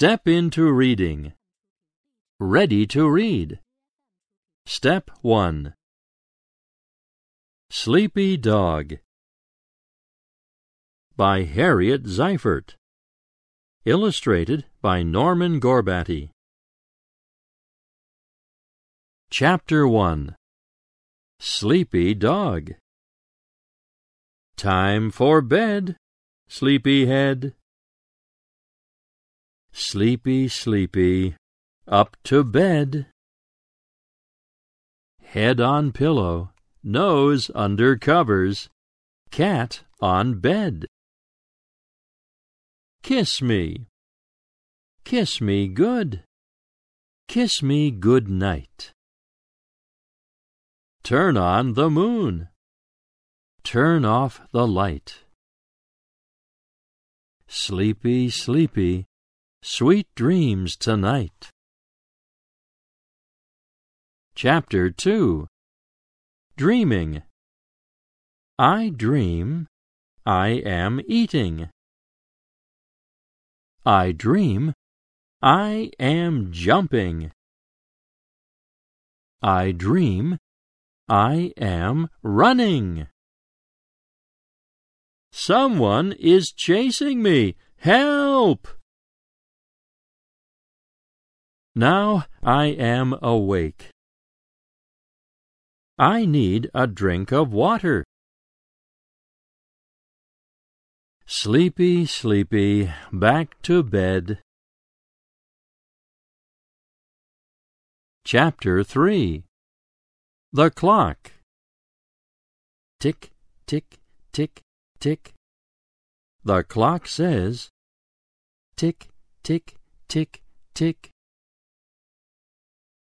Step into reading. Ready to read. Step 1. Sleepy Dog by Harriet Ziefert. Illustrated by Norman Gorbaty. Chapter 1 Sleepy Dog Time for bed, sleepy head. Sleepy, sleepy, up to bed. Head on pillow, nose under covers, cat on bed. Kiss me, kiss me good, kiss me good night. Turn on the moon, turn off the light. Sleepy, sleepy, Sweet dreams tonight. Chapter 2 Dreaming I dream I am eating. I dream I am jumping. I dream I am running. Someone is chasing me. Help! Now I am awake. I need a drink of water. Sleepy, sleepy, back to bed. Chapter 3 The Clock Tick, tick, tick, tick. The clock says, Tick, tick, tick, tick.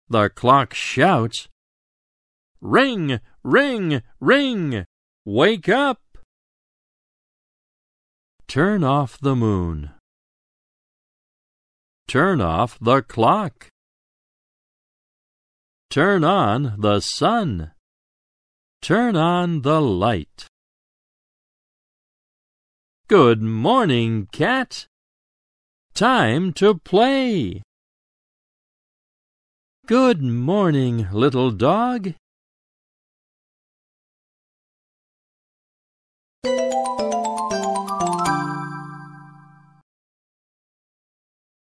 The clock shouts, Ring, ring, ring! Wake up! Turn off the moon. Turn off the clock. Turn on the sun. Turn on the light. Good morning, cat. Time to play. Good morning, little dog.